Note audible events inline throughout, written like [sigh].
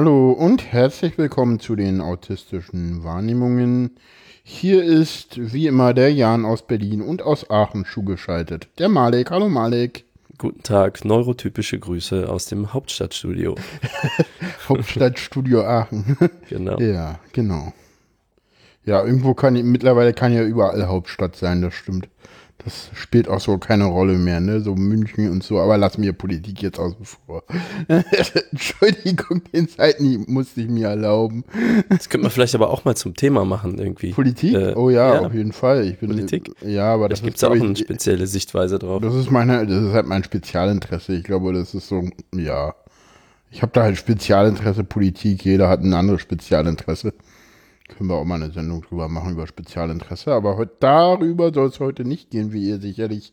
Hallo und herzlich willkommen zu den autistischen Wahrnehmungen. Hier ist wie immer der Jan aus Berlin und aus Aachen zugeschaltet. Der Malek. Hallo Malek. Guten Tag, neurotypische Grüße aus dem Hauptstadtstudio. [laughs] Hauptstadtstudio Aachen. Genau. Ja, genau. Ja, irgendwo kann mittlerweile kann ja überall Hauptstadt sein, das stimmt. Das spielt auch so keine Rolle mehr, ne? So München und so, aber lass mir Politik jetzt außen vor. [laughs] Entschuldigung, den Zeiten musste ich mir erlauben. Das könnte man vielleicht aber auch mal zum Thema machen, irgendwie. Politik? Äh, oh ja, ja, auf jeden Fall. Ich bin, Politik? Ja, aber Da das gibt es auch glaub eine ich, spezielle Sichtweise drauf. Das ist meine, das ist halt mein Spezialinteresse. Ich glaube, das ist so, ja. Ich habe da halt Spezialinteresse Politik. Jeder hat ein anderes Spezialinteresse. Können wir auch mal eine Sendung drüber machen über Spezialinteresse. Aber heute, darüber soll es heute nicht gehen, wie ihr sicherlich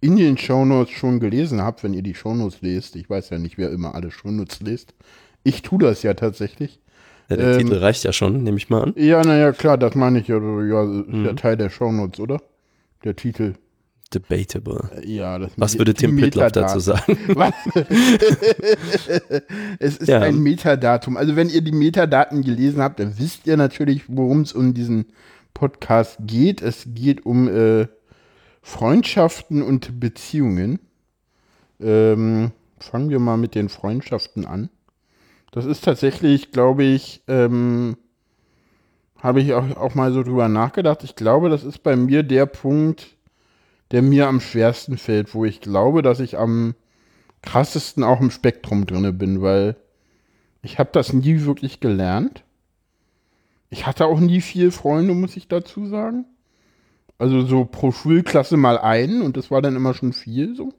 in den Shownotes schon gelesen habt, wenn ihr die Shownotes lest. Ich weiß ja nicht, wer immer alle Shownotes lest. Ich tue das ja tatsächlich. Ja, der ähm, Titel reicht ja schon, nehme ich mal an. Ja, naja, klar, das meine ich ja. Ja, ist Mhm. ja Teil der Shownotes, oder? Der Titel. Debatable. Ja, das Was würde Tim Metadaten. dazu sagen? [laughs] [laughs] Es ist Ja. ein Metadatum. Also wenn ihr die Metadaten gelesen habt, dann wisst ihr natürlich, worum es um diesen Podcast geht. Es geht um äh, Freundschaften und Beziehungen. Ähm, fangen wir mal mit den Freundschaften an. Das ist tatsächlich, glaube ich, ähm, habe ich auch, auch mal so drüber nachgedacht. Ich glaube, das ist bei mir der Punkt, der mir am schwersten fällt, wo ich glaube, dass ich am krassesten auch im Spektrum drinne bin, weil ich habe das nie wirklich gelernt. Ich hatte auch nie viel Freunde, muss ich dazu sagen. Also so pro Schulklasse mal einen und das war dann immer schon viel so.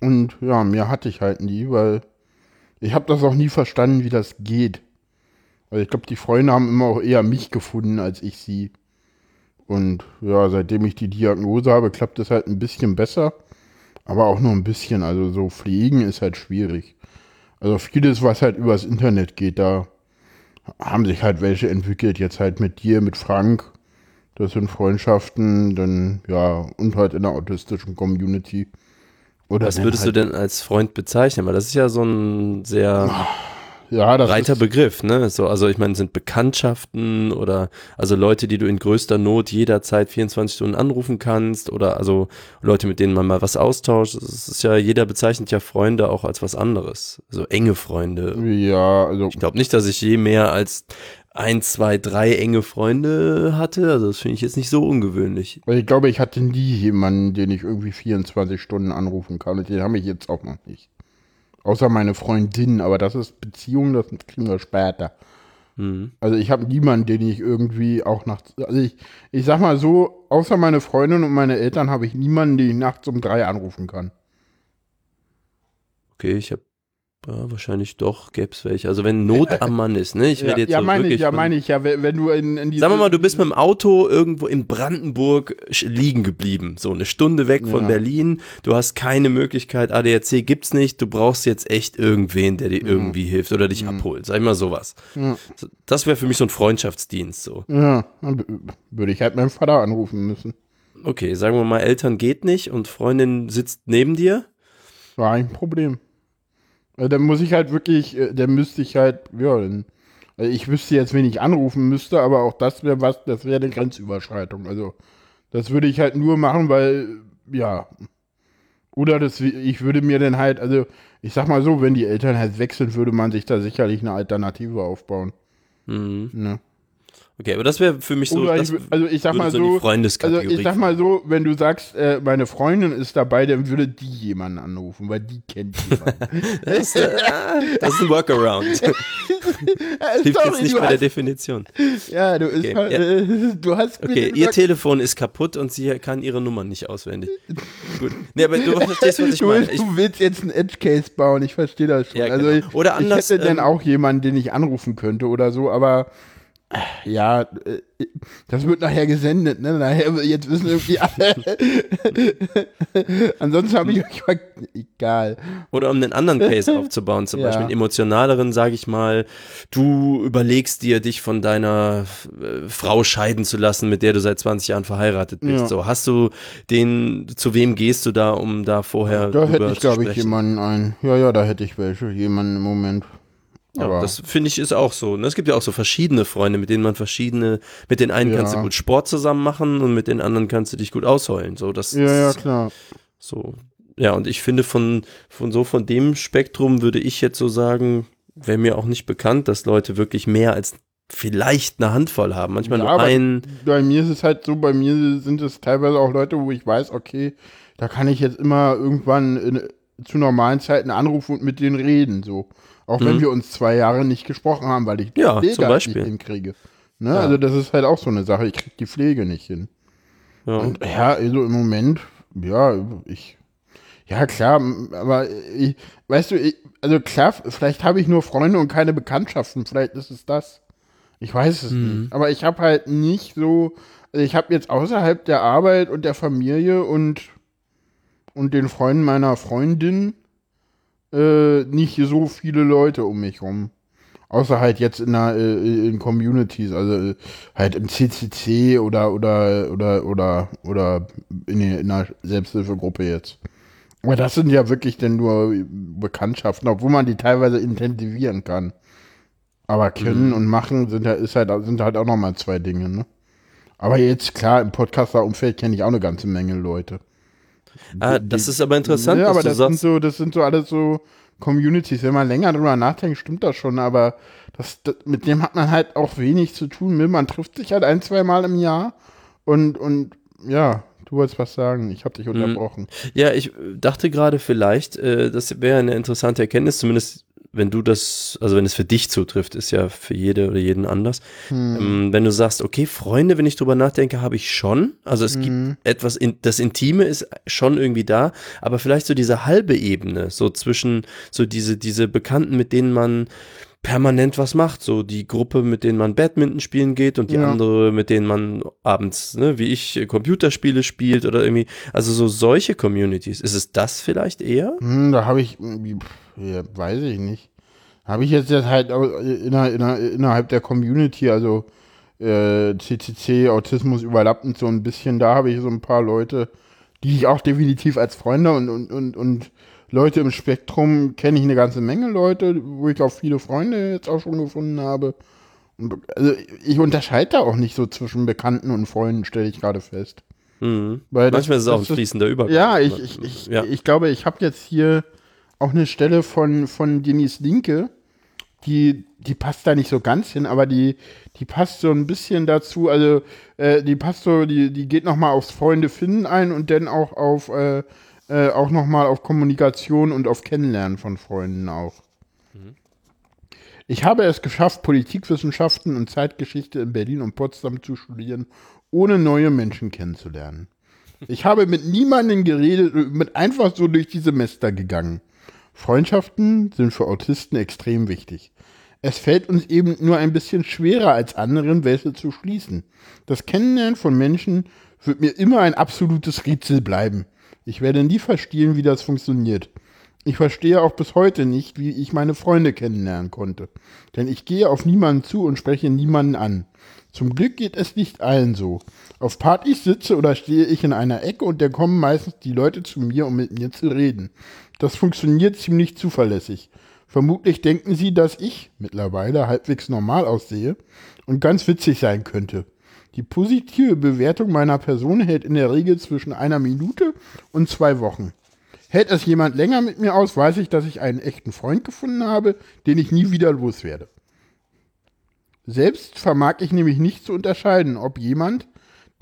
Und ja, mehr hatte ich halt nie, weil ich habe das auch nie verstanden, wie das geht. Also ich glaube, die Freunde haben immer auch eher mich gefunden als ich sie. Und ja, seitdem ich die Diagnose habe, klappt es halt ein bisschen besser. Aber auch nur ein bisschen. Also so pflegen ist halt schwierig. Also vieles, was halt übers Internet geht, da haben sich halt welche entwickelt. Jetzt halt mit dir, mit Frank. Das sind Freundschaften, dann ja, und halt in der autistischen Community. Oder Was würdest halt, du denn als Freund bezeichnen? Weil das ist ja so ein sehr ja, das breiter ist, Begriff, ne? So, also ich meine, sind Bekanntschaften oder also Leute, die du in größter Not jederzeit 24 Stunden anrufen kannst oder also Leute, mit denen man mal was austauscht. Es ist ja, jeder bezeichnet ja Freunde auch als was anderes. So enge Freunde. Ja, also Ich glaube nicht, dass ich je mehr als ein, zwei, drei enge Freunde hatte. Also das finde ich jetzt nicht so ungewöhnlich. Weil ich glaube, ich hatte nie jemanden, den ich irgendwie 24 Stunden anrufen kann. Und den habe ich jetzt auch noch nicht. Außer meine Freundin, aber das ist Beziehung, das kriegen wir später. Mhm. Also ich habe niemanden, den ich irgendwie auch nachts. Also ich, ich sag mal so, außer meine Freundin und meine Eltern habe ich niemanden, den ich nachts um drei anrufen kann. Okay, ich habe ja, wahrscheinlich doch, gäbe es welche. Also wenn Not am Mann ist, ne? Ich Ja, rede jetzt ja so meine wirklich ich, ja, von- meine ich, ja, wenn, du in, in Sagen wir mal, du bist mit dem Auto irgendwo in Brandenburg liegen geblieben, so eine Stunde weg von Ja. Berlin. Du hast keine Möglichkeit, ADAC gibt's nicht. Du brauchst jetzt echt irgendwen, der dir irgendwie hilft oder dich abholt. Sag ich mal sowas. Ja. Das wäre für mich so ein Freundschaftsdienst. So, Ja, dann würde ich halt meinen Vater anrufen müssen. okay, sagen wir mal, Eltern geht nicht und Freundin sitzt neben dir. War ein Problem. Also, dann muss ich halt wirklich, äh, dann müsste ich halt, ja, also ich wüsste jetzt, wen ich anrufen müsste, aber auch das wäre was, das wäre eine Grenzüberschreitung. Also, das würde ich halt nur machen, weil, ja. Oder das, ich würde mir dann halt, also, ich sag mal so, wenn die Eltern halt wechseln, würde man sich da sicherlich eine Alternative aufbauen. Mhm. Ne? Okay, aber das wäre für mich so, Oder ich, also ich sag mal so so, also ich sag mal so, wenn du sagst, äh, meine Freundin ist dabei, dann würde die jemanden anrufen, weil die kennt jemanden. [laughs] Das, äh, das ist ein Workaround. [laughs] Hilft Sorry, jetzt nicht bei der Definition. Ja, du, ist Okay, halt, ja. äh, du hast Okay, ihr Telefon ist kaputt und sie kann ihre Nummer nicht auswendig. Gut. Nee, aber du [laughs] verstehst, was ich du, meine. willst, Ich, du willst jetzt einen Edge Case bauen, ich verstehe das schon. Ja, also genau. ich, Oder anders, ich hätte dann ähm, auch jemanden, den ich anrufen könnte oder so, aber ja, äh, das wird nachher gesendet, ne? Nachher, jetzt wissen irgendwie alle. [laughs] Ansonsten habe ich euch mal, egal. oder um einen anderen Case aufzubauen, zum [laughs] Ja. Beispiel einen emotionaleren, sage ich mal, du überlegst dir, dich von deiner äh, Frau scheiden zu lassen, mit der du seit 20 Jahren verheiratet bist. Ja. So, hast du den, zu wem gehst du da, um da vorher Da hätte ich, glaube ich, jemanden ein. Ja, ja, da hätte ich welche, jemanden im Moment. Ja, das finde ich ist auch so. ne? Es gibt ja auch so verschiedene Freunde, mit denen man verschiedene, mit den einen kannst du Ja. gut Sport zusammen machen und mit den anderen kannst du dich gut ausheulen. So, das Ja, ja, klar. so. Ja, und ich finde von, von so von dem Spektrum würde ich jetzt so sagen, wäre mir auch nicht bekannt, dass Leute wirklich mehr als vielleicht eine Handvoll haben. Manchmal Ja, nur einen. Bei mir ist es halt so, bei mir sind es teilweise auch Leute, wo ich weiß, okay, da kann ich jetzt immer irgendwann in, zu normalen Zeiten anrufen und mit denen reden, so. Auch wenn Mhm. wir uns zwei Jahre nicht gesprochen haben, weil ich die Ja, Pflege halt nicht hinkriege. Ne? Ja. Also das ist halt auch so eine Sache, ich krieg die Pflege nicht hin. Ja. Und ja, also im Moment, ja, ich, ja klar, aber ich, weißt du, ich, also klar, vielleicht habe ich nur Freunde und keine Bekanntschaften, vielleicht ist es das. Ich weiß es Mhm. nicht. Aber ich habe halt nicht so, also ich habe jetzt außerhalb der Arbeit und der Familie und, und den Freunden meiner Freundin äh, nicht so viele Leute um mich rum. Außer halt jetzt in, der, äh, in Communities, also äh, halt im CCC oder oder oder oder oder in, einer Selbsthilfegruppe jetzt. Aber das sind ja wirklich dann nur Bekanntschaften, obwohl man die teilweise intensivieren kann. Aber können und machen sind, ja- ist halt, sind halt auch nochmal zwei Dinge, ne? Aber jetzt, klar, im Podcaster-Umfeld kenne ich auch eine ganze Menge Leute. Ah, das ist aber interessant, ja, aber das sind sagst. so, das sind so alles so Communities. Wenn man länger drüber nachdenkt, stimmt das schon, aber das, das, mit dem hat man halt auch wenig zu tun. ne? Man trifft sich halt ein, zwei Mal im Jahr und, und ja, du wolltest was sagen. Ich habe dich Mhm. unterbrochen. Ja, ich dachte gerade vielleicht, äh, das wäre eine interessante Erkenntnis, zumindest wenn du das, also wenn es für dich zutrifft, ist ja für jede oder jeden anders. Hm. Ähm, wenn du sagst, okay, Freunde, wenn ich drüber nachdenke, habe ich schon. Also es Mhm. gibt etwas, in, das Intime ist schon irgendwie da, aber vielleicht so diese halbe Ebene, so zwischen, so diese, diese Bekannten, mit denen man permanent was macht, so die Gruppe, mit denen man Badminton spielen geht und die Ja. andere, mit denen man abends, ne, wie ich, äh, Computerspiele spielt oder irgendwie, also so solche Communities. Ist es das vielleicht eher? Hm, da habe ich pff, ja, weiß ich nicht. Habe ich jetzt, halt inner, innerhalb der Community, also äh, CCC, Autismus überlappend so ein bisschen, da habe ich so ein paar Leute, die ich auch definitiv als Freunde und, und, und, und Leute im Spektrum kenne ich eine ganze Menge Leute, wo ich auch viele Freunde jetzt auch schon gefunden habe. Also ich unterscheide da auch nicht so zwischen Bekannten und Freunden, stelle ich gerade fest. Mhm. Weil das- Manchmal ist es auch ein das fließender Übergang. Ja, ich, ich, ich, ja. ich glaube, ich habe jetzt hier auch eine Stelle von, von Denise Linke, die, die passt da nicht so ganz hin, aber die, die passt so ein bisschen dazu, also äh, die passt so, die, die geht nochmal aufs Freunde finden ein und dann auch auf, äh, äh, auch nochmal auf Kommunikation und auf Kennenlernen von Freunden auch. Ich habe es geschafft, Politikwissenschaften und Zeitgeschichte in Berlin und Potsdam zu studieren, ohne neue Menschen kennenzulernen. Ich habe mit niemandem geredet und bin einfach so durch die Semester gegangen. Freundschaften sind für Autisten extrem wichtig. Es fällt uns eben nur ein bisschen schwerer als anderen, welche zu schließen. Das Kennenlernen von Menschen wird mir immer ein absolutes Rätsel bleiben. Ich werde nie verstehen, wie das funktioniert. Ich verstehe auch bis heute nicht, wie ich meine Freunde kennenlernen konnte. Denn ich gehe auf niemanden zu und spreche niemanden an. Zum Glück geht es nicht allen so. Auf Partys sitze oder stehe ich in einer Ecke und da kommen meistens die Leute zu mir, um mit mir zu reden. Das funktioniert ziemlich zuverlässig. Vermutlich denken sie, dass ich mittlerweile halbwegs normal aussehe und ganz witzig sein könnte. Die positive Bewertung meiner Person hält in der Regel zwischen einer Minute und zwei Wochen. Hält es jemand länger mit mir aus, weiß ich, dass ich einen echten Freund gefunden habe, den ich nie wieder loswerde. Selbst vermag ich nämlich nicht zu unterscheiden, ob jemand,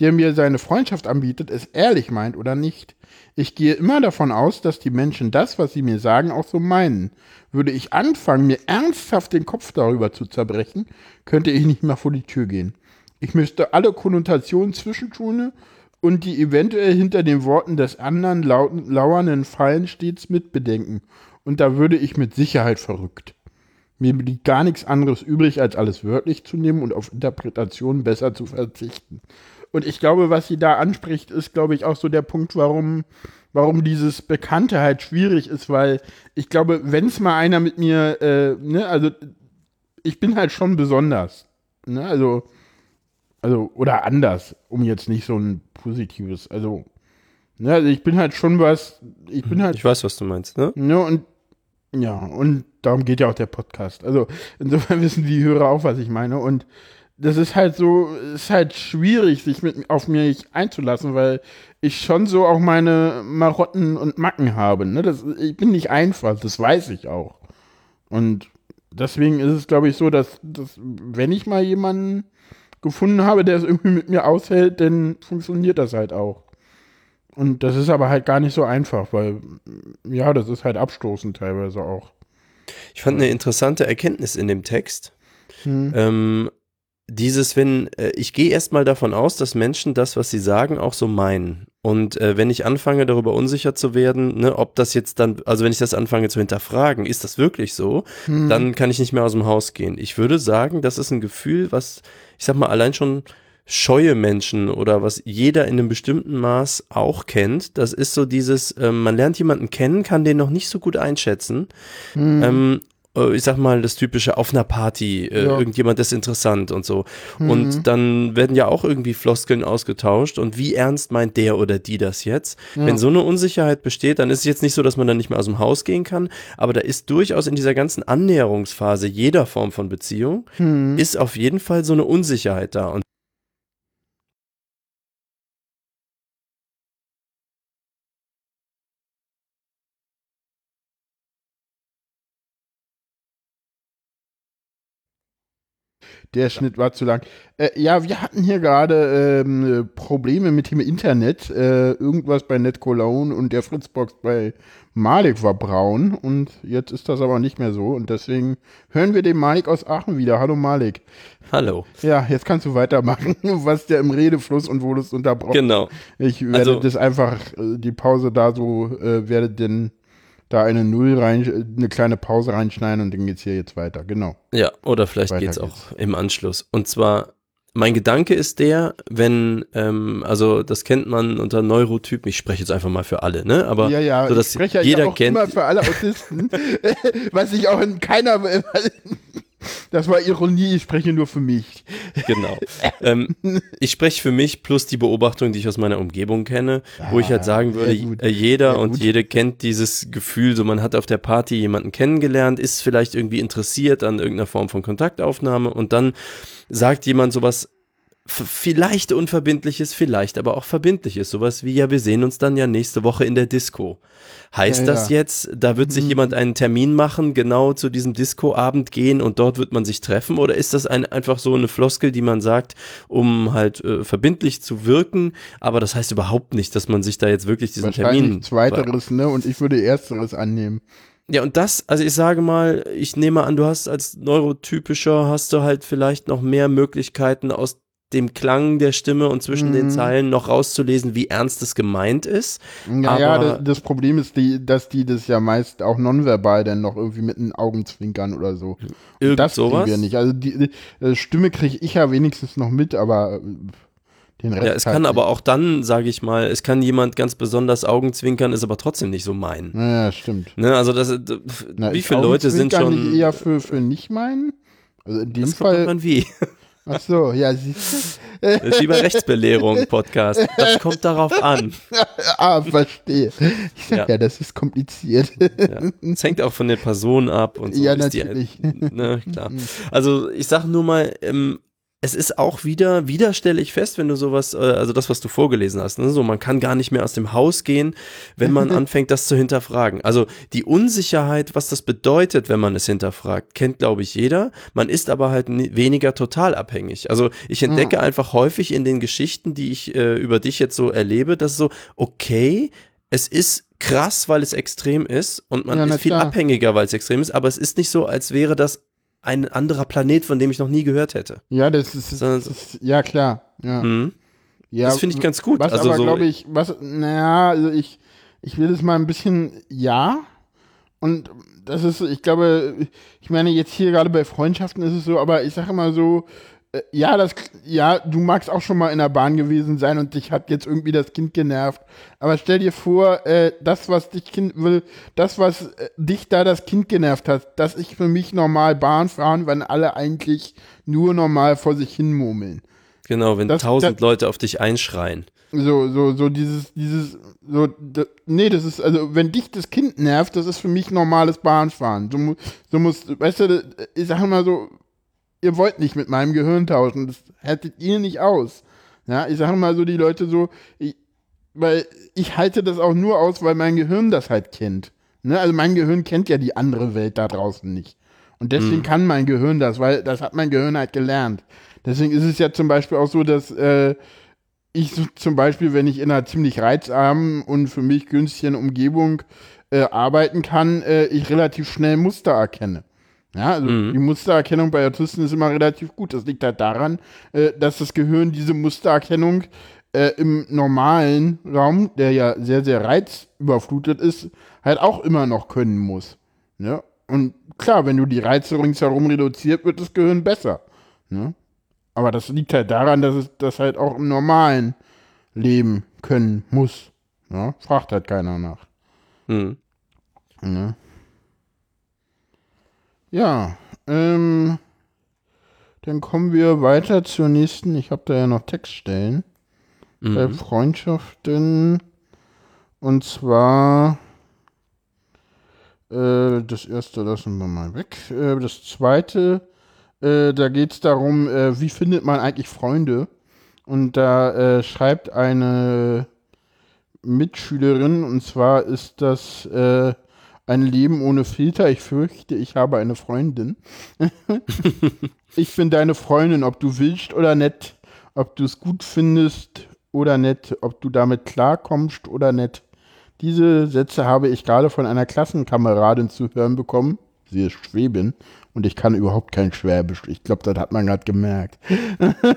der mir seine Freundschaft anbietet, es ehrlich meint oder nicht. Ich gehe immer davon aus, dass die Menschen das, was sie mir sagen, auch so meinen. Würde ich anfangen, mir ernsthaft den Kopf darüber zu zerbrechen, könnte ich nicht mehr vor die Tür gehen. Ich müsste alle Konnotationen zwischentun und die eventuell hinter den Worten des anderen lauernden Fallen stets mitbedenken. Und da würde ich mit Sicherheit verrückt. Mir blieb gar nichts anderes übrig, als alles wörtlich zu nehmen und auf Interpretationen besser zu verzichten. Und ich glaube, was sie da anspricht, ist, glaube ich, auch so der Punkt, warum, warum dieses Bekannte halt schwierig ist, weil ich glaube, wenn es mal einer mit mir, äh, ne, also ich bin halt schon besonders. Ne, also, also, oder anders, um jetzt nicht so ein positives, also, ne, also ich bin halt schon was, ich bin halt Ich weiß, was du meinst, ne? Ne, und Ja, und darum geht ja auch der Podcast. Also insofern [laughs] wissen die Hörer auch, was ich meine. Und das ist halt so, ist halt schwierig, sich mit auf mich einzulassen, weil ich schon so auch meine Marotten und Macken habe. Ne? Das, ich bin nicht einfach, das weiß ich auch. Und deswegen ist es, glaube ich, so, dass, dass wenn ich mal jemanden gefunden habe, der es irgendwie mit mir aushält, dann funktioniert das halt auch. Und das ist aber halt gar nicht so einfach, weil, ja, das ist halt abstoßend teilweise auch. Ich fand eine interessante Erkenntnis in dem Text. Hm. Ähm, dieses, wenn, äh, ich gehe erstmal davon aus, dass Menschen das, was sie sagen, auch so meinen. Und äh, wenn ich anfange, darüber unsicher zu werden, ne, ob das jetzt dann, also wenn ich das anfange zu hinterfragen, ist das wirklich so, hm. dann kann ich nicht mehr aus dem Haus gehen. Ich würde sagen, das ist ein Gefühl, was, ich sag mal, allein schon scheue Menschen oder was jeder in einem bestimmten Maß auch kennt. Das ist so dieses, ähm, man lernt jemanden kennen, kann den noch nicht so gut einschätzen. Hm. Ähm, äh, ich sag mal, das typische auf einer Party, äh, ja. irgendjemand ist interessant und so. Mhm. Und dann werden ja auch irgendwie Floskeln ausgetauscht und wie ernst meint der oder die das jetzt? Ja. Wenn so eine Unsicherheit besteht, dann ist es jetzt nicht so, dass man dann nicht mehr aus dem Haus gehen kann, aber da ist durchaus in dieser ganzen Annäherungsphase jeder Form von Beziehung, mhm. ist auf jeden Fall so eine Unsicherheit da. Und Der Schnitt war zu lang. Äh, ja, wir hatten hier gerade ähm, Probleme mit dem Internet. Äh, irgendwas bei NetCologne und der Fritzbox bei Malik war braun und jetzt ist das aber nicht mehr so und deswegen hören wir den Malik aus Aachen wieder. Hallo Malik. Hallo. Ja, jetzt kannst du weitermachen, [laughs] was der im Redefluss und wo du es unterbrochen. Genau. Ich werde also, das einfach, äh, die Pause da so, äh, werde denn da eine Null rein, eine kleine Pause reinschneiden und dann geht es hier jetzt weiter. Genau. Ja, oder vielleicht geht es auch im Anschluss. Und zwar, mein Gedanke ist der, wenn, ähm, also das kennt man unter Neurotypen, ich spreche jetzt einfach mal für alle, ne? Aber ja, ja, so, dass ich spreche jeder auch kennt. immer für alle Autisten, [laughs] was ich auch in keiner das war Ironie, ich spreche nur für mich. Genau. ähm, ich spreche für mich plus die Beobachtung, die ich aus meiner Umgebung kenne, ah, wo ich halt ah, sagen würde, äh, jeder und jede kennt dieses Gefühl, so man hat auf der Party jemanden kennengelernt, ist vielleicht irgendwie interessiert an irgendeiner Form von Kontaktaufnahme und dann sagt jemand sowas, vielleicht unverbindliches, vielleicht aber auch verbindliches. Sowas wie, ja, wir sehen uns dann ja nächste Woche in der Disco. Heißt ja, das ja. jetzt, da wird sich mhm. jemand einen Termin machen, genau zu diesem Disco-Abend gehen und dort wird man sich treffen? Oder ist das ein, einfach so eine Floskel, die man sagt, um halt äh, verbindlich zu wirken? Aber das heißt überhaupt nicht, dass man sich da jetzt wirklich diesen Termin. Zweiteres, ne? Und ich würde Ersteres annehmen. Ja, und das, also ich sage mal, ich nehme an, du hast als Neurotypischer, hast du halt vielleicht noch mehr Möglichkeiten aus dem Klang der Stimme und zwischen mhm. den Zeilen noch rauszulesen, wie ernst es gemeint ist. Ja, ja das, das, Problem ist, die, dass die das ja meist auch nonverbal dann noch irgendwie mit den Augen zwinkern oder so. Irgend das sowas? wir nicht. Also die, die äh, Stimme kriege ich ja wenigstens noch mit, aber äh, den Rest ja, es halt kann aber auch dann, sage ich mal, es kann jemand ganz besonders Augenzwinkern, ist aber trotzdem nicht so meinen. Ja, stimmt. Ne, also das, Na, wie viele Leute sind schon nicht eher für, für nicht meinen? Also in dem das Fall. Man wie. [laughs] Ach so, ja, siehst du. Das ist wie bei Rechtsbelehrung Podcast. Das kommt darauf an. [laughs] ah, verstehe. Ich sag ja, ja das ist kompliziert. Ja. Es hängt auch von der Person ab und so. Ja, natürlich. Die, ne, klar. Also ich sag nur mal, ähm, es ist auch wieder, wieder stelle ich fest, wenn du sowas, äh, also das, was du vorgelesen hast, ne? so man kann gar nicht mehr aus dem Haus gehen, wenn man [laughs] anfängt, das zu hinterfragen. Also die Unsicherheit, was das bedeutet, wenn man es hinterfragt, kennt, glaube ich, jeder. Man ist aber halt weniger total abhängig. Also ich entdecke mhm. einfach häufig in den Geschichten, die ich äh, über dich jetzt so erlebe, dass so, okay, es ist krass, weil es extrem ist und man ja, ist viel klar. abhängiger, weil es extrem ist, aber es ist nicht so, als wäre das ein anderer Planet, von dem ich noch nie gehört hätte. Ja, das ist, das ist ja klar. Ja. Mhm. ja das finde ich ganz gut. Was also aber, so glaube ich, was, naja, also ich, ich will das mal ein bisschen, ja. Und das ist, ich glaube, ich meine, jetzt hier gerade bei Freundschaften ist es so, aber ich sage immer so, ja, das, ja, du magst auch schon mal in der Bahn gewesen sein und dich hat jetzt irgendwie das Kind genervt. Aber stell dir vor, äh, das, was dich Kind will, das, was äh, dich da das Kind genervt hat, dass ich für mich normal Bahn fahren, wenn alle eigentlich nur normal vor sich hin murmeln. Genau, wenn das, tausend das, Leute auf dich einschreien. So, so, so dieses, dieses, so, nee, das ist, also, wenn dich das Kind nervt, das ist für mich normales Bahnfahren. So, mu- so muss, weißt du, ich sag mal so, ihr wollt nicht mit meinem Gehirn tauschen, das hättet ihr nicht aus. Ja, ich sage mal so, die Leute so, ich, weil ich halte das auch nur aus, weil mein Gehirn das halt kennt. Ne? Also mein Gehirn kennt ja die andere Welt da draußen nicht. Und deswegen kann mein Gehirn das, weil das hat mein Gehirn halt gelernt. Deswegen ist es ja zum Beispiel auch so, dass äh, ich so zum Beispiel, wenn ich in einer ziemlich reizarmen und für mich günstigen Umgebung äh, arbeiten kann, äh, ich relativ schnell Muster erkenne. Ja, also die Mustererkennung bei Autisten ist immer relativ gut. Das liegt halt daran, äh, dass das Gehirn diese Mustererkennung äh, im normalen Raum, der ja sehr, sehr reizüberflutet ist, halt auch immer noch können muss. Ne? Und klar, wenn du die Reize ringsherum reduziert, wird das Gehirn besser. Ne? Aber das liegt halt daran, dass es das halt auch im normalen Leben können muss. Ja? Fragt halt keiner nach. Hm. Ne? Ja, ähm, dann kommen wir weiter zur nächsten. Ich habe da ja noch Textstellen. Bei Mhm. Freundschaften. Und zwar, äh, das erste lassen wir mal weg. Äh, das zweite, äh, da geht es darum, äh, wie findet man eigentlich Freunde? Und da äh, schreibt eine Mitschülerin, und zwar ist das äh, ein Leben ohne Filter. Ich fürchte, ich habe eine Freundin. [laughs] ich bin deine Freundin, ob du willst oder nicht, ob du es gut findest oder nicht, ob du damit klarkommst oder nicht. Diese Sätze habe ich gerade von einer Klassenkameradin zu hören bekommen. Sie ist Schwäbin und ich kann überhaupt kein Schwäbisch. Ich glaube, das hat man gerade gemerkt.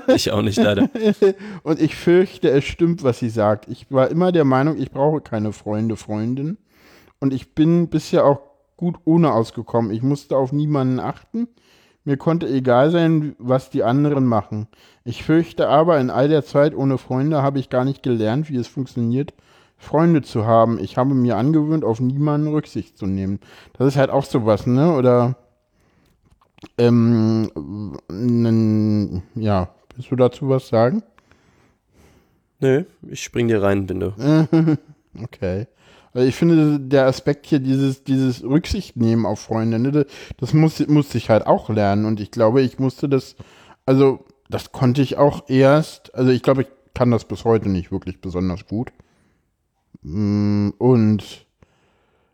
Ich auch nicht leider. [laughs] Und ich fürchte, es stimmt, was sie sagt. Ich war immer der Meinung, ich brauche keine Freunde, Freundin. Und ich bin bisher auch gut ohne ausgekommen. Ich musste auf niemanden achten. Mir konnte egal sein, was die anderen machen. Ich fürchte aber, in all der Zeit ohne Freunde habe ich gar nicht gelernt, wie es funktioniert, Freunde zu haben. Ich habe mir angewöhnt, auf niemanden Rücksicht zu nehmen. Das ist halt auch sowas, ne? Oder ähm, n- ja, willst du dazu was sagen? Nö, ich spring dir rein, du. [laughs] Okay. Also ich finde, der Aspekt hier, dieses, dieses Rücksicht nehmen auf Freunde, ne, das- das muss, musste ich halt auch lernen. Und ich glaube, ich musste das, also das konnte ich auch erst, also ich glaube, ich kann das bis heute nicht wirklich besonders gut. Mm, Und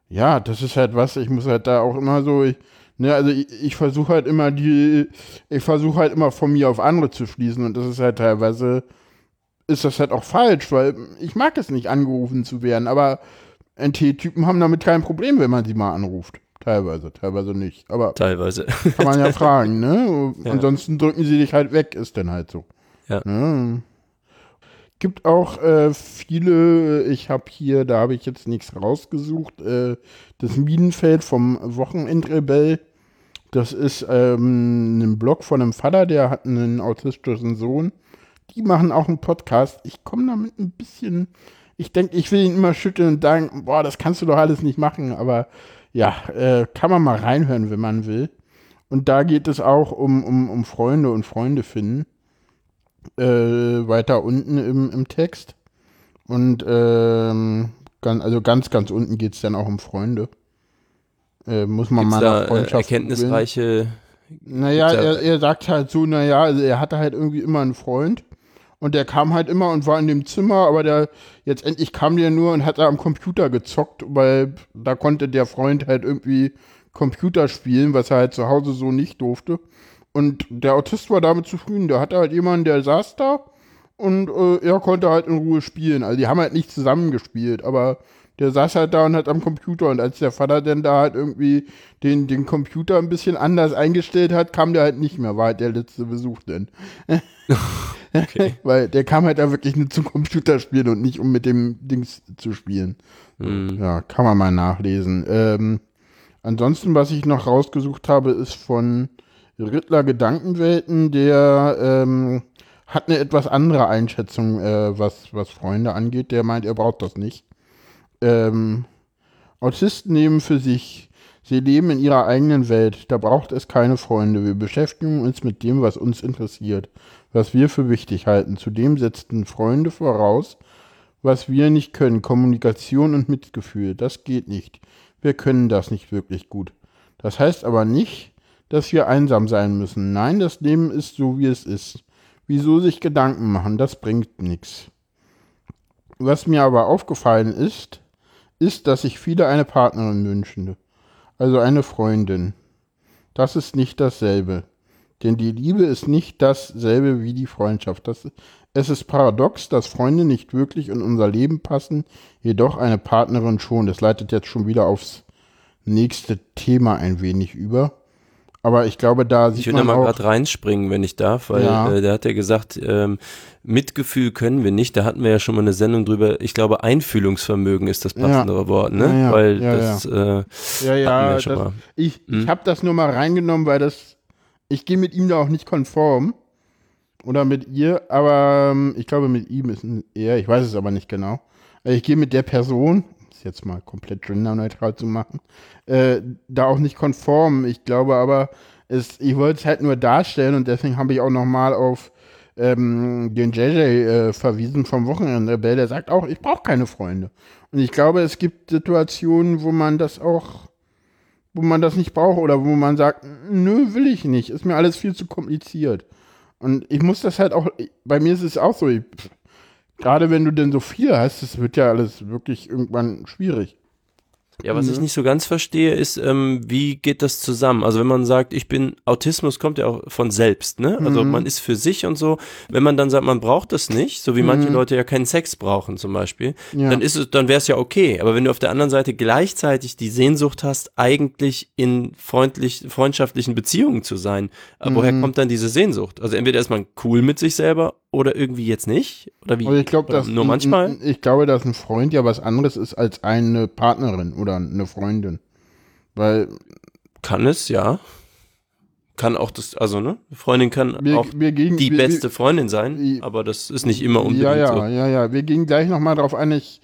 ja, das ist halt was, ich muss halt da auch immer so, ich, ne, also ich, ich versuche halt immer die, ich versuche halt immer von mir auf andere zu schließen und das ist halt teilweise, ist das halt auch falsch, weil ich mag es nicht, angerufen zu werden, aber NT-Typen haben damit kein Problem, wenn man sie mal anruft. Teilweise, teilweise nicht. Aber Teilweise. kann man ja [laughs] fragen, ne? Ja. Ansonsten drücken sie dich halt weg, ist dann halt so. Ja. Ne? Gibt auch äh, viele, ich habe hier, da habe ich jetzt nichts rausgesucht, äh, das Minenfeld vom Wochenendrebell. Das ist ähm, ein Blog von einem Vater, der hat einen autistischen Sohn. Die machen auch einen Podcast. Ich komme damit ein bisschen, ich denke, ich will ihn immer schütteln und sagen, boah, das kannst du doch alles nicht machen, aber ja, äh, kann man mal reinhören, wenn man will. Und da geht es auch um, um, um Freunde und Freunde finden. Äh, weiter unten im, im Text. Und ähm, ganz, also ganz, ganz unten geht es dann auch um Freunde. Äh, muss man Gibt's mal nach äh, Freundschaft erkenntnisreiche. Naja, er, er sagt halt so, naja, also er hatte halt irgendwie immer einen Freund und der kam halt immer und war in dem Zimmer, aber der jetzt endlich kam der nur und hat da am Computer gezockt, weil da konnte der Freund halt irgendwie Computer spielen, was er halt zu Hause so nicht durfte. Und der Autist war damit zufrieden. Der hatte halt jemanden, der saß da und äh, er konnte halt in Ruhe spielen. Also die haben halt nicht zusammen gespielt, aber der saß halt da und hat am Computer und als der Vater dann da halt irgendwie den, den Computer ein bisschen anders eingestellt hat, kam der halt nicht mehr, war halt der letzte Besuch denn. [laughs] [laughs] Weil der kam halt da wirklich nur zum Computerspielen und nicht um mit dem Dings zu spielen. Hm. Ja, kann man mal nachlesen. Ähm, ansonsten, was ich noch rausgesucht habe, ist von Rittler Gedankenwelten, der ähm, hat eine etwas andere Einschätzung, äh, was, was Freunde angeht. Der meint, er braucht das nicht. Ähm, Autisten nehmen für sich, sie leben in ihrer eigenen Welt. Da braucht es keine Freunde. Wir beschäftigen uns mit dem, was uns interessiert. was wir für wichtig halten. Zudem setzten Freunde voraus, was wir nicht können, Kommunikation und Mitgefühl. Das geht nicht. Wir können das nicht wirklich gut. Das heißt aber nicht, dass wir einsam sein müssen. Nein, das Leben ist so, wie es ist. Wieso sich Gedanken machen? Das bringt nichts. Was mir aber aufgefallen ist, ist, dass sich viele eine Partnerin wünschen. Also eine Freundin. Das ist nicht dasselbe. Denn die Liebe ist nicht dasselbe wie die Freundschaft. Das, es ist paradox, dass Freunde nicht wirklich in unser Leben passen, jedoch eine Partnerin schon. Das leitet jetzt schon wieder aufs nächste Thema ein wenig über. Aber ich glaube, da sieht ich man Ich will da mal gerade reinspringen, wenn ich darf, weil ja. äh, der hat ja gesagt, ähm, Mitgefühl können wir nicht. Da hatten wir ja schon mal eine Sendung drüber. Ich glaube, Einfühlungsvermögen ist das passendere ja. Wort, ne? Ja, weil das äh, ja, ja, das, ich, hm? ich habe das nur mal reingenommen, weil das ich gehe mit ihm da auch nicht konform oder mit ihr, aber ähm, ich glaube mit ihm ist eher, ich weiß es aber nicht genau. Ich gehe mit der Person, jetzt mal komplett genderneutral zu machen, äh, da auch nicht konform. Ich glaube aber, es, ich wollte es halt nur darstellen und deswegen habe ich auch nochmal auf ähm, den JJ äh, verwiesen vom Wochenende. Der sagt auch, ich brauche keine Freunde. Und ich glaube, es gibt Situationen, wo man das auch, wo man das nicht braucht oder wo man sagt, nö, will ich nicht. Ist mir alles viel zu kompliziert. Und ich muss das halt auch, bei mir ist es auch so, ich, Gerade wenn du denn so viel hast, das wird ja alles wirklich irgendwann schwierig. Ja, was ich nicht so ganz verstehe, ist, ähm, wie geht das zusammen? Also wenn man sagt, ich bin, Autismus kommt ja auch von selbst, ne? Also mhm. man ist für sich und so. Wenn man dann sagt, man braucht das nicht, so wie mhm. manche Leute ja keinen Sex brauchen zum Beispiel, ja. dann ist es, dann wäre es ja okay. Aber wenn du auf der anderen Seite gleichzeitig die Sehnsucht hast, eigentlich in freundlich, freundschaftlichen Beziehungen zu sein, äh, mhm. woher kommt dann diese Sehnsucht? Also entweder ist man cool mit sich selber oder irgendwie jetzt nicht? Oder wie? Also ich glaube, dass nur manchmal. Ich glaube, dass ein Freund ja was anderes ist als eine Partnerin oder eine Freundin. Weil. Kann es, ja. Kann auch das, also, ne? Freundin kann wir, auch wir gehen, die wir, beste Freundin sein, aber das ist nicht immer unbedingt ja, ja, so. Ja, ja, ja. Wir gehen gleich nochmal drauf ein. Ich,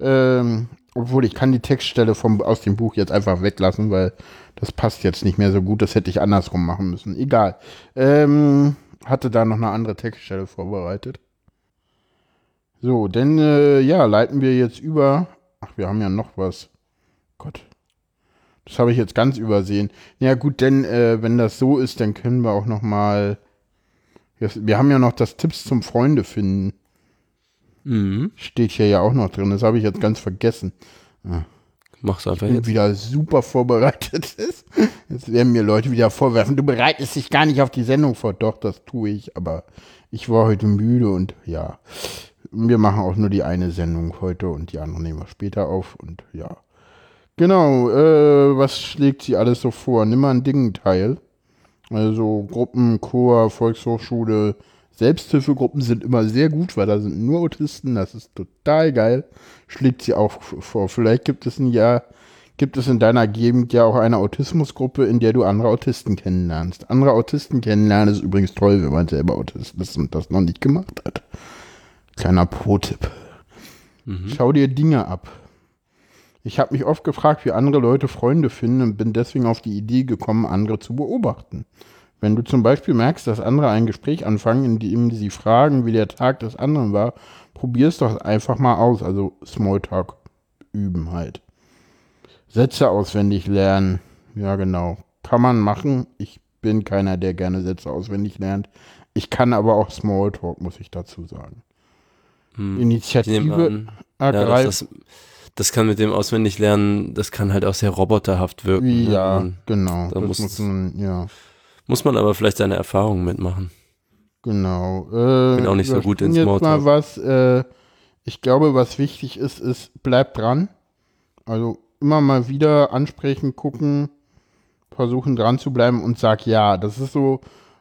ähm, obwohl ich kann die Textstelle vom, aus dem Buch jetzt einfach weglassen, weil das passt jetzt nicht mehr so gut. Das hätte ich andersrum machen müssen. Egal. Ähm, hatte da noch eine andere Textstelle vorbereitet. So, denn äh, ja, leiten wir jetzt über. Ach, wir haben ja noch was. Gott. Das habe ich jetzt ganz übersehen. Ja gut, denn äh, wenn das so ist, dann können wir auch noch mal. Wir haben ja noch das Tipps zum Freunde finden. Mhm. Steht hier ja auch noch drin. Das habe ich jetzt ganz vergessen. Ah. Mach's einfach jetzt. wieder super vorbereitet. [laughs] Jetzt werden mir Leute wieder vorwerfen, du bereitest dich gar nicht auf die Sendung vor. Doch, das tue ich, aber ich war heute müde und ja. Wir machen auch nur die eine Sendung heute und die andere nehmen wir später auf und ja. Genau, äh, was schlägt sie alles so vor? Nimm mal ein Ding teil. Also Gruppen, Chor, Volkshochschule, Selbsthilfegruppen sind immer sehr gut, weil da sind nur Autisten, das ist total geil. Schlägt sie auch vor. Vielleicht gibt es ein Jahr, gibt es in deiner Gegend ja auch eine Autismusgruppe, in der du andere Autisten kennenlernst. Andere Autisten kennenlernen ist übrigens toll, wenn man selber Autist ist und das noch nicht gemacht hat. Kleiner Pro-Tipp. Mhm. Schau dir Dinge ab. Ich habe mich oft gefragt, wie andere Leute Freunde finden und bin deswegen auf die Idee gekommen, andere zu beobachten. Wenn du zum Beispiel merkst, dass andere ein Gespräch anfangen, in dem sie fragen, wie der Tag des anderen war, probier es doch einfach mal aus. Also Smalltalk üben halt. Sätze auswendig lernen. Ja, genau. Kann man machen. Ich bin keiner, der gerne Sätze auswendig lernt. Ich kann aber auch Smalltalk, muss ich dazu sagen. Hm. Initiative ergreifen. Ja, das, das, das, kann mit dem Auswendiglernen, das kann halt auch sehr roboterhaft wirken. Ja, ne? genau. Da muss, muss man, ja. Muss man aber vielleicht seine Erfahrungen mitmachen. Genau. Äh, Bin auch nicht so gut ins jetzt mal was. Äh, ich glaube, was wichtig ist, ist, bleib dran. Also immer mal wieder ansprechen, gucken, versuchen dran zu bleiben und sag ja. Das ist so,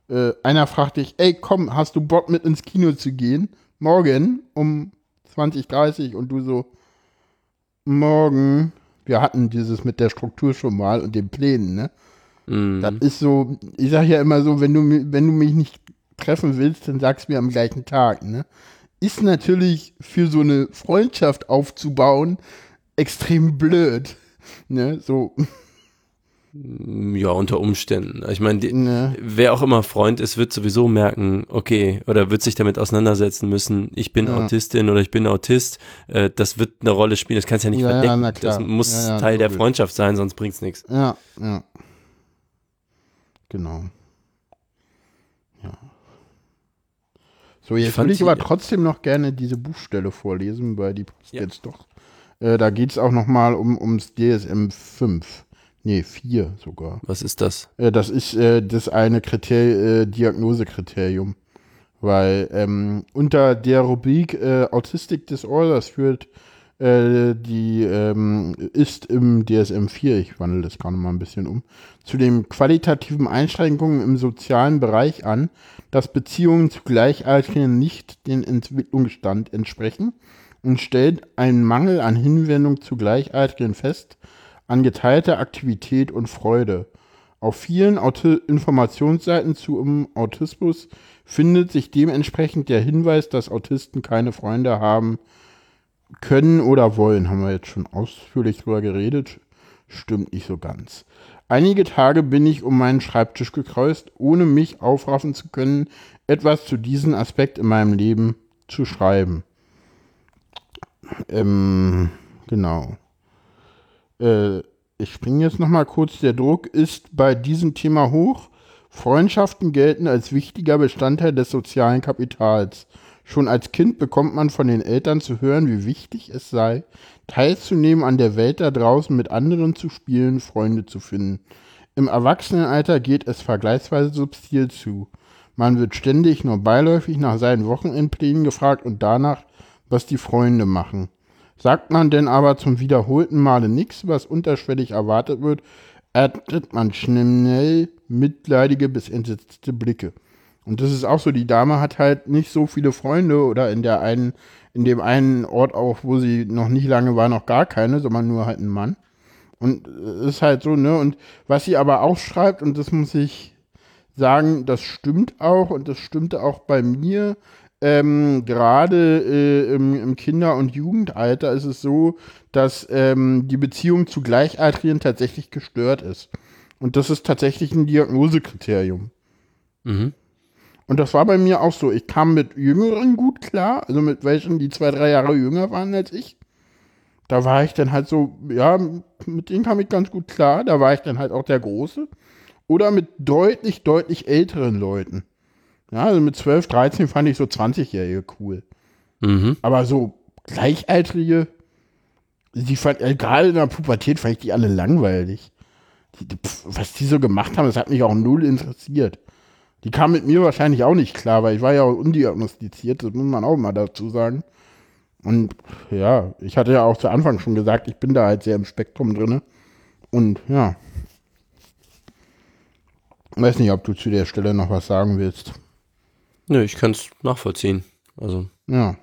äh, einer fragt dich, ey, komm, hast du Bock mit ins Kino zu gehen? Morgen um 20.30 und du so, morgen, wir hatten dieses mit der Struktur schon mal und den Plänen, ne? Mm. Das ist so, ich sag ja immer so, wenn du, wenn du mich nicht treffen willst, dann sag's mir am gleichen Tag, ne? Ist natürlich für so eine Freundschaft aufzubauen extrem blöd, ne? So. Ja, unter Umständen. Ich meine, Ne. wer auch immer Freund ist, wird sowieso merken, okay, oder wird sich damit auseinandersetzen müssen, ich bin Ja. Autistin oder ich bin Autist. Äh, das wird eine Rolle spielen, das kannst du ja nicht Ja, ja, verdecken. klar. das muss Ja, ja, Teil der logisch. Freundschaft sein, sonst bringt's nichts. Ja, ja. Genau. Ja. So, jetzt würde ich aber trotzdem noch gerne diese Buchstelle vorlesen, weil die passt Ja. jetzt doch. Äh, da geht es auch noch mal um, ums DSM 5. Nee, 4 sogar. Was ist das? Äh, das ist äh, das eine Kriter äh, Diagnosekriterium. Weil ähm, unter der Rubrik äh, Autistic Disorders führt äh, die ähm, ist im DSM 4, ich wandle das gerade mal ein bisschen um, zu den qualitativen Einschränkungen im sozialen Bereich an, dass Beziehungen zu Gleichaltrigen nicht dem Entwicklungsstand entsprechen und stellt einen Mangel an Hinwendung zu Gleichaltrigen fest, an geteilte Aktivität und Freude. Auf vielen Auti Informationsseiten zu um Autismus findet sich dementsprechend der Hinweis, dass Autisten keine Freunde haben können oder wollen. Haben wir jetzt schon ausführlich drüber geredet. Stimmt nicht so ganz. Einige Tage bin ich um meinen Schreibtisch gekreust, ohne mich aufraffen zu können, etwas zu diesem Aspekt in meinem Leben zu schreiben. Ähm, genau. Äh, ich springe jetzt noch mal kurz. Der Druck ist bei diesem Thema hoch. Freundschaften gelten als wichtiger Bestandteil des sozialen Kapitals. Schon als Kind bekommt man von den Eltern zu hören, wie wichtig es sei, teilzunehmen an der Welt da draußen, mit anderen zu spielen, Freunde zu finden. Im Erwachsenenalter geht es vergleichsweise subtil zu. Man wird ständig nur beiläufig nach seinen Wochenendplänen gefragt und danach, was die Freunde machen. Sagt man denn aber zum wiederholten Male nichts, was unterschwellig erwartet wird, erntet man schnell mitleidige bis entsetzte Blicke. Und das ist auch so, die Dame hat halt nicht so viele Freunde oder in der einen, in dem einen Ort auch, wo sie noch nicht lange war, noch gar keine, sondern nur halt ein Mann. Und es ist halt so, ne? Und was sie aber auch schreibt, und das muss ich sagen, das stimmt auch und das stimmte auch bei mir. Ähm, Gerade äh, im, im Kinder- und Jugendalter ist es so, dass ähm, die Beziehung zu Gleichaltrigen tatsächlich gestört ist. Und das ist tatsächlich ein Diagnosekriterium. Mhm. Und das war bei mir auch so. Ich kam mit Jüngeren gut klar, also mit welchen, die zwei, drei Jahre jünger waren als ich. Da war ich dann halt so, ja, mit denen kam ich ganz gut klar. Da war ich dann halt auch der Große. Oder mit deutlich, deutlich älteren Leuten. Ja, also mit 12, 13 fand ich so 20-Jährige cool. Mhm. Aber so Gleichaltrige, die fand, äh, gerade in der Pubertät fand ich die alle langweilig. Die, die, pf, was die so gemacht haben, das hat mich auch null interessiert. Die kamen mit mir wahrscheinlich auch nicht klar, weil ich war ja auch undiagnostiziert, das muss man auch mal dazu sagen. Und ja, ich hatte ja auch zu Anfang schon gesagt, ich bin da halt sehr im Spektrum drinne. Und ja. Weiß nicht, ob du zu der Stelle noch was sagen willst. Nö, ich kann es nachvollziehen. Also, Ja.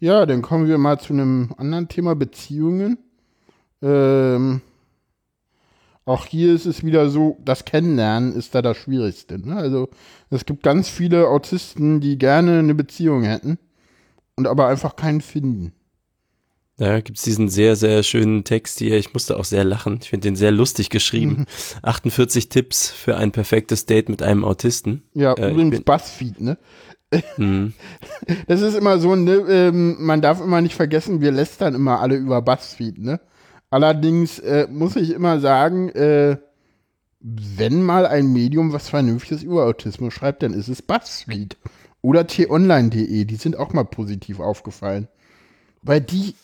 Ja, dann kommen wir mal zu einem anderen Thema, Beziehungen. Ähm, auch hier ist es wieder so, das Kennenlernen ist da das Schwierigste. Ne? Also es gibt ganz viele Autisten, die gerne eine Beziehung hätten und aber einfach keinen finden. da gibt's diesen sehr, sehr schönen Text hier. Ich musste auch sehr lachen. Ich finde den sehr lustig geschrieben. [laughs] 48 Tipps für ein perfektes Date mit einem Autisten. Ja, Äh, übrigens Buzzfeed, ne? Mhm. [laughs] Das ist immer so, ne, ähm, man darf immer nicht vergessen, wir lästern immer alle über Buzzfeed, ne? Allerdings äh, muss ich immer sagen, äh, wenn mal ein Medium was Vernünftiges über Autismus schreibt, dann ist es Buzzfeed. Oder t-online.de, die sind auch mal positiv aufgefallen. Weil die,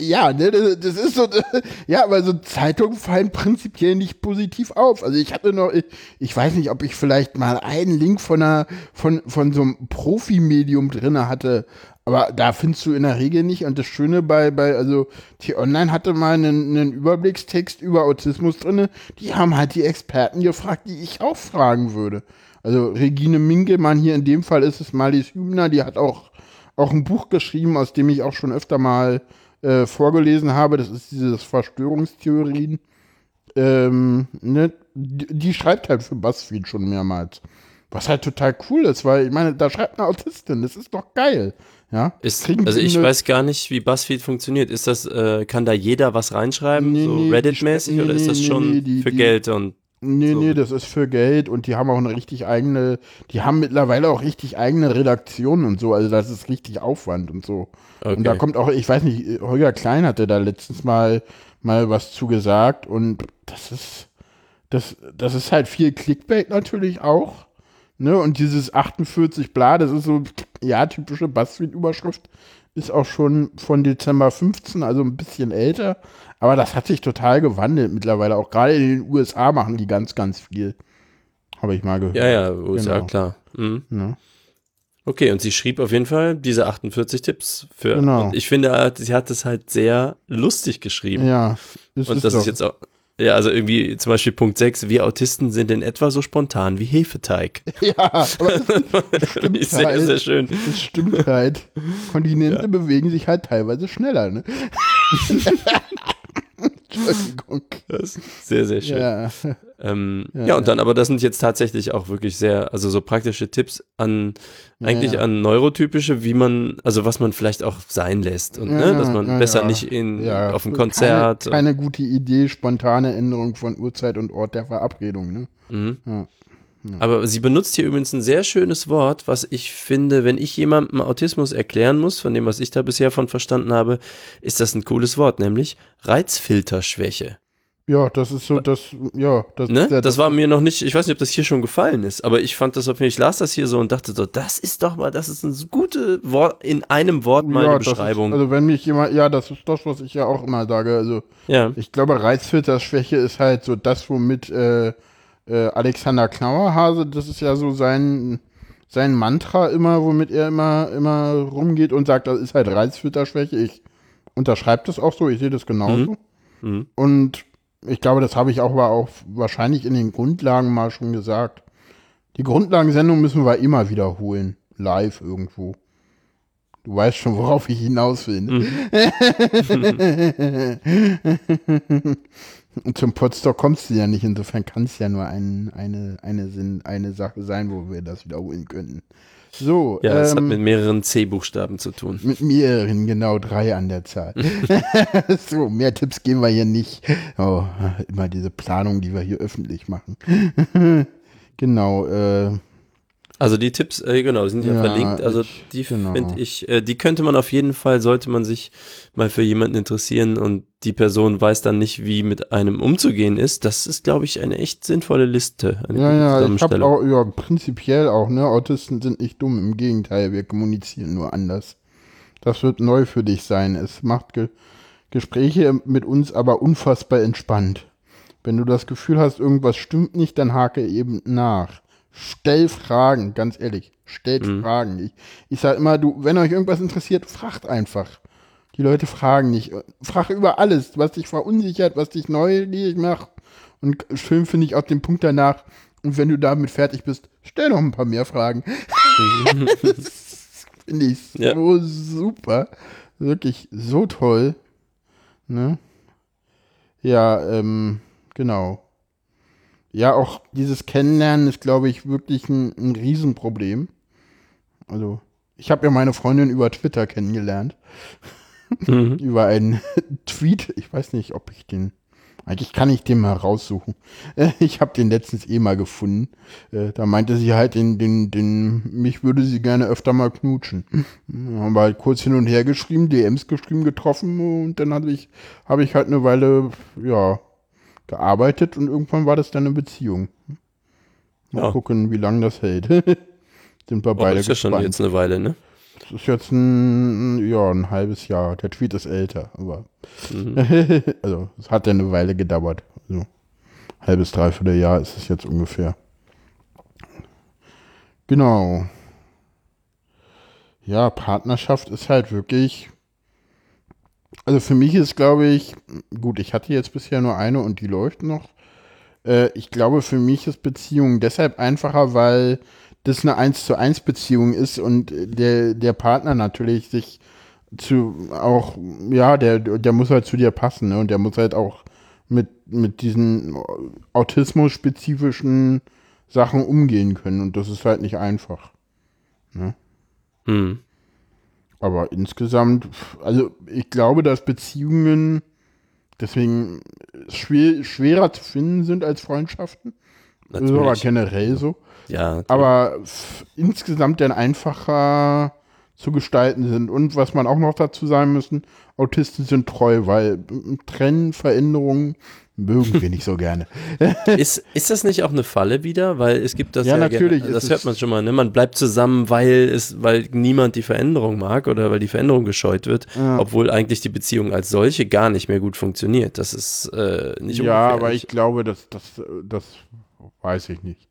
ja, ne, das ist so, [laughs] ja, aber so Zeitungen fallen prinzipiell nicht positiv auf. Also ich hatte noch, ich, ich weiß nicht, ob ich vielleicht mal einen Link von einer, von, von so einem Profi-Medium drinne hatte, aber da findest du in der Regel nicht. Und das Schöne bei, bei, also T-Online hatte mal einen, einen Überblickstext über Autismus drinne. Die haben halt die Experten gefragt, die ich auch fragen würde. Also Regine Minkelmann hier in dem Fall ist es Malis Hübner, die hat auch, auch ein Buch geschrieben, aus dem ich auch schon öfter mal äh, vorgelesen habe. Das ist dieses Verschwörungstheorien. Ähm, ne? die, die schreibt halt für Buzzfeed schon mehrmals. Was halt total cool ist, weil ich meine, da schreibt eine Autistin, das ist doch geil. Ja, Ist, also ich eine- weiß gar nicht, wie BuzzFeed funktioniert. Ist das, äh, kann da jeder was reinschreiben, Nee, so nee, Reddit-mäßig, stecken- oder ist das nee, schon nee, die- für die- Geld und Nee, So. nee, das ist für Geld und die haben auch eine richtig eigene, die haben mittlerweile auch richtig eigene Redaktionen und so, also das ist richtig Aufwand und so. okay. Und da kommt auch, ich weiß nicht, Holger Klein hatte da letztens mal, mal was zu gesagt und das ist, das, das ist halt viel Clickbait natürlich auch. Ne? Und dieses 48 Bla, das ist so, ja, typische Buzzfeed-Überschrift, ist auch schon von Dezember 15, also ein bisschen älter. Aber das hat sich total gewandelt mittlerweile. Auch gerade in den USA machen die ganz, ganz viel. Habe ich mal gehört. ja, ja, USA, Genau. klar. Mhm. Ne? Okay, und sie schrieb auf jeden Fall diese 48 Tipps für. Genau. Und ich finde, sie hat es halt sehr lustig geschrieben. Ja, das und das doch, ist jetzt auch. Ja, also irgendwie zum Beispiel Punkt 6, wir Autisten sind in etwa so spontan wie Hefeteig. [laughs] Ja, aber [laughs] stimmt ist sehr, halt. sehr schön. Das stimmt halt. Kontinente bewegen sich halt teilweise schneller, ne? [laughs] Entschuldigung. [laughs] Das ist sehr, sehr schön. Ja. Ähm, ja, Ja, und dann, aber das sind jetzt tatsächlich auch wirklich sehr, also so praktische Tipps an, eigentlich an Neurotypische, wie man, also was man vielleicht auch sein lässt und ne, dass man besser nicht in, auf ein Konzert. Keine, keine gute Idee, spontane Änderung von Uhrzeit und Ort der Verabredung, ne? Mhm. Ja. Aber sie benutzt hier übrigens ein sehr schönes Wort, was ich finde, wenn ich jemandem Autismus erklären muss, von dem, was ich da bisher von verstanden habe, ist das ein cooles Wort, nämlich Reizfilterschwäche. Ja, das ist so, das, ja, das, Ne? ja Das war mir noch nicht, ich weiß nicht, ob das hier schon gefallen ist, aber ich fand das auf jeden Fall, ich las das hier so und dachte so, das ist doch mal, das ist ein gute Wort, in einem Wort mal eine das Beschreibung. Ist, also wenn mich jemand, ja, das ist das, was ich ja auch immer sage. Also ja. ich glaube, Reizfilterschwäche ist halt so das, womit äh, äh, Alexander Knauerhase, das ist ja so sein, sein Mantra immer, womit er immer, immer rumgeht und sagt, das ist halt Reizfilterschwäche. Ich unterschreibe das auch so, ich sehe das genauso. Mhm. Und ich glaube, das habe ich auch, aber auch wahrscheinlich in den Grundlagen mal schon gesagt. Die Grundlagensendung müssen wir immer wiederholen. Live irgendwo. Du weißt schon, worauf ich hinaus will. Ne? [laughs] [laughs] Und zum Podstock kommst du ja nicht. Insofern kann es ja nur ein, eine, eine, Sinn, eine Sache sein, wo wir das wiederholen könnten. So, Ja, es hat ähm, mit mehreren C-Buchstaben zu tun. mit mehreren, genau drei an der Zahl. [laughs] [laughs] so, mehr Tipps geben wir hier nicht. Oh, immer diese Planung, die wir hier öffentlich machen. [laughs] genau, äh, Also die Tipps, äh, genau, sind ja, Ja, verlinkt. Also ich- die genau. finde ich, äh, die könnte man auf jeden Fall, sollte man sich mal für jemanden interessieren und die Person weiß dann nicht, wie mit einem umzugehen ist. Das ist, glaube ich, eine echt sinnvolle Liste. Ja, ja, ich habe auch, ja, prinzipiell auch, ne, Autisten sind nicht dumm, im Gegenteil, wir kommunizieren nur anders. Das wird neu für dich sein. Es macht Ge Gespräche mit uns aber unfassbar entspannt. Wenn du das Gefühl hast, irgendwas stimmt nicht, dann hake eben nach. Stell Fragen, ganz ehrlich. Stellt Mhm. Fragen. Ich, ich sage immer, du, wenn euch irgendwas interessiert, fragt einfach. Die Leute fragen nicht. Frag über alles, was dich verunsichert, was dich neugierig macht. Und schön finde ich auch den Punkt danach. Und wenn du damit fertig bist, stell noch ein paar mehr Fragen. [laughs] das finde ich so Ja. super. Wirklich so toll. Ne? Ja, ähm, genau. Ja, auch dieses Kennenlernen ist, glaube ich, wirklich ein, ein Riesenproblem. Also, ich habe ja meine Freundin über Twitter kennengelernt. [laughs] Mhm. über einen [laughs] Tweet. Ich weiß nicht, ob ich den. Eigentlich kann ich den mal raussuchen. [laughs] Ich habe den letztens eh mal gefunden. Äh, Da meinte sie halt, den, den, den, mich würde sie gerne öfter mal knutschen. Haben wir halt kurz hin und her geschrieben, DMs geschrieben, getroffen und dann habe ich, habe ich halt eine Weile, ja, gearbeitet und irgendwann war das dann eine Beziehung. Mal Ja. gucken, wie lange das hält. [laughs] Sind wir Oh, beide das ist ja schon jetzt eine Weile, ne? Das ist jetzt ein, ja, ein halbes Jahr. Der Tweet ist älter, aber Mhm. [laughs] also es hat ja eine Weile gedauert. Also halbes, dreiviertel Jahr ist es jetzt ungefähr. Genau. Ja, Partnerschaft ist halt wirklich. Also für mich ist, glaube ich, gut, ich hatte jetzt bisher nur eine und die läuft noch. Äh, ich glaube, für mich ist Beziehung deshalb einfacher, weil das eine 1 zu 1 Beziehung ist und der, der Partner natürlich sich zu auch, ja, der, der muss halt zu dir passen, ne? Und der muss halt auch mit, mit diesen autismus-spezifischen Sachen umgehen können. Und das ist halt nicht einfach. Mhm. Aber insgesamt, also ich glaube, dass Beziehungen deswegen schwer, schwerer zu finden sind als Freundschaften. Ist aber generell so. Ja. Aber insgesamt dann einfacher zu gestalten sind. Und was man auch noch dazu sagen müssen, Autisten sind treu, weil Trennen, Veränderungen mögen wir nicht so gerne. [laughs] ist, ist das nicht auch eine Falle wieder? Weil es gibt das ja, ja natürlich. Gerne, das hört man schon mal, ne? Man bleibt zusammen, weil es, weil niemand die Veränderung mag oder weil die Veränderung gescheut wird, ja. obwohl eigentlich die Beziehung als solche gar nicht mehr gut funktioniert. Das ist äh, nicht Ja, aber ich glaube, das, das, das weiß ich nicht.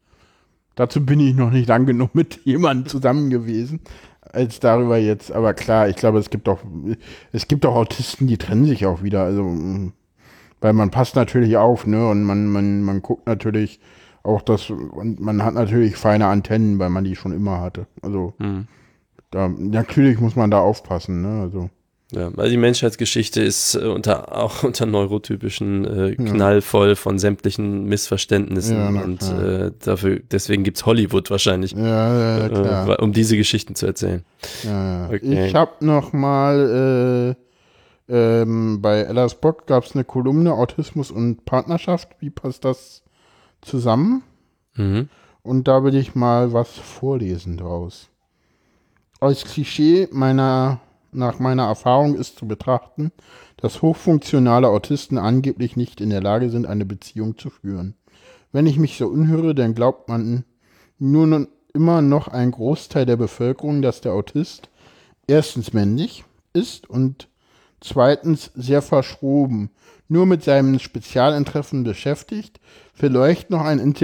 Dazu bin ich noch nicht lang genug mit [laughs] jemandem zusammen gewesen als darüber jetzt. Aber klar, ich glaube, es gibt auch, es gibt auch Autisten, die trennen sich auch wieder. Also, weil man passt natürlich auf, ne? Und man, man, man guckt natürlich auch das, und man hat natürlich feine Antennen, weil man die schon immer hatte. Also, mhm. da, natürlich muss man da aufpassen, ne? Also. Ja, weil die Menschheitsgeschichte ist äh, unter, auch [laughs] unter neurotypischen äh, knallvoll von sämtlichen Missverständnissen ja, und äh, dafür, deswegen gibt es Hollywood wahrscheinlich, ja, ja, äh, um diese Geschichten zu erzählen. Okay. Ich habe noch mal äh, ähm, bei Ella's Bock gab es eine Kolumne Autismus und Partnerschaft. Wie passt das zusammen? Mhm. Und da will ich mal was vorlesen draus. Als Klischee meiner nach meiner Erfahrung ist zu betrachten, dass hochfunktionale Autisten angeblich nicht in der Lage sind, eine Beziehung zu führen. Wenn ich mich so unhöre, dann glaubt man nur noch, immer noch ein Großteil der Bevölkerung, dass der Autist erstens männlich ist und zweitens sehr verschroben, nur mit seinen Spezialinteressen beschäftigt, vielleicht noch ein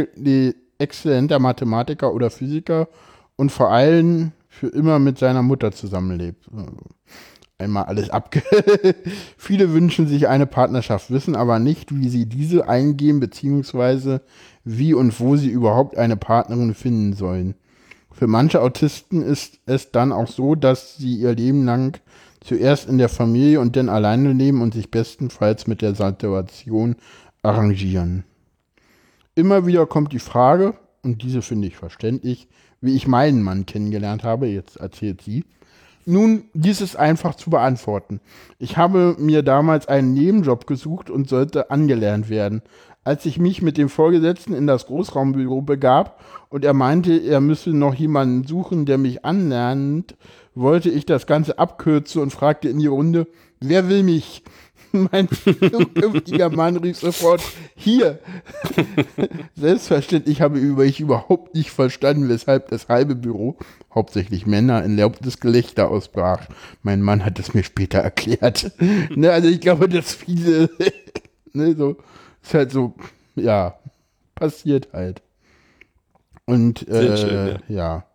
exzellenter Mathematiker oder Physiker und vor allem für immer mit seiner Mutter zusammenlebt. Einmal alles abge. [laughs] Viele wünschen sich eine Partnerschaft, wissen aber nicht, wie sie diese eingehen, beziehungsweise wie und wo sie überhaupt eine Partnerin finden sollen. Für manche Autisten ist es dann auch so, dass sie ihr Leben lang zuerst in der Familie und dann alleine leben und sich bestenfalls mit der Situation arrangieren. Immer wieder kommt die Frage, und diese finde ich verständlich, wie ich meinen Mann kennengelernt habe, jetzt erzählt sie. Nun, dies ist einfach zu beantworten. Ich habe mir damals einen Nebenjob gesucht und sollte angelernt werden. Als ich mich mit dem Vorgesetzten in das Großraumbüro begab und er meinte, er müsse noch jemanden suchen, der mich anlernt, wollte ich das Ganze abkürzen und fragte in die Runde, wer will mich? [laughs] mein zukünftiger Mann rief sofort, hier. [laughs] Selbstverständlich habe ich überhaupt nicht verstanden, weshalb das halbe Büro, hauptsächlich Männer, in lautes Gelächter ausbrach. Mein Mann hat es mir später erklärt. [laughs] ne, also ich glaube, dass viele, ne, so, ist halt so, ja, passiert halt. Und äh, schön, ja. ja.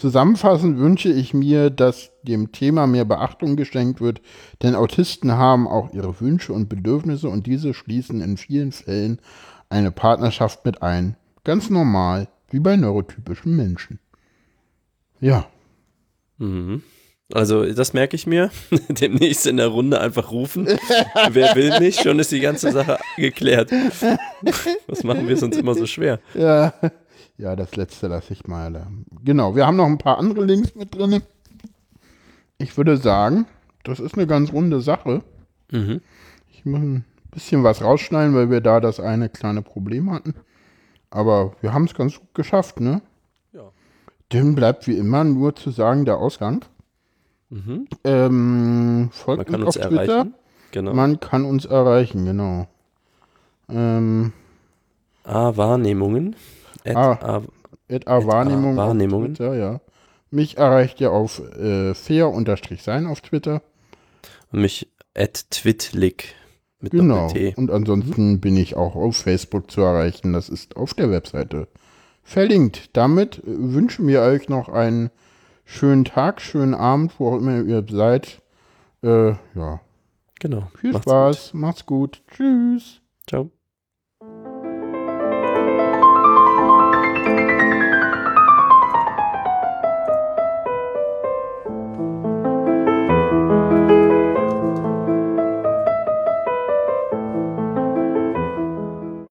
Zusammenfassend wünsche ich mir, dass dem Thema mehr Beachtung geschenkt wird, denn Autisten haben auch ihre Wünsche und Bedürfnisse und diese schließen in vielen Fällen eine Partnerschaft mit ein. Ganz normal, wie bei neurotypischen Menschen. Ja. Mhm. Also, das merke ich mir. [laughs] Demnächst in der Runde einfach rufen. [laughs] Wer will nicht? Schon ist die ganze Sache geklärt. [laughs] Was machen wir es uns immer so schwer? Ja. Ja, das letzte lasse ich mal. Genau, wir haben noch ein paar andere Links mit drin. Ich würde sagen, das ist eine ganz runde Sache. Mhm. Ich muss ein bisschen was rausschneiden, weil wir da das eine kleine Problem hatten. Aber wir haben es ganz gut geschafft, ne? Ja. Dem bleibt wie immer nur zu sagen, der Ausgang. Mhm. Ähm, folgt Man kann uns, auf Twitter. Erreichen. Genau. Man kann uns erreichen, genau. Ähm, A, Wahrnehmungen. At, A, at A Wahrnehmung Wahrnehmungen. Twitter, ja. Mich erreicht ihr auf äh, fair-sein auf Twitter. Und mich at twitlik mit Genau. T. Und ansonsten mhm. bin ich auch auf Facebook zu erreichen. Das ist auf der Webseite verlinkt. Damit äh, wünschen wir euch noch einen schönen Tag, schönen Abend, wo auch immer ihr seid. Äh, ja. Genau. Viel Macht's Spaß. Gut. Macht's gut. Tschüss. Ciao.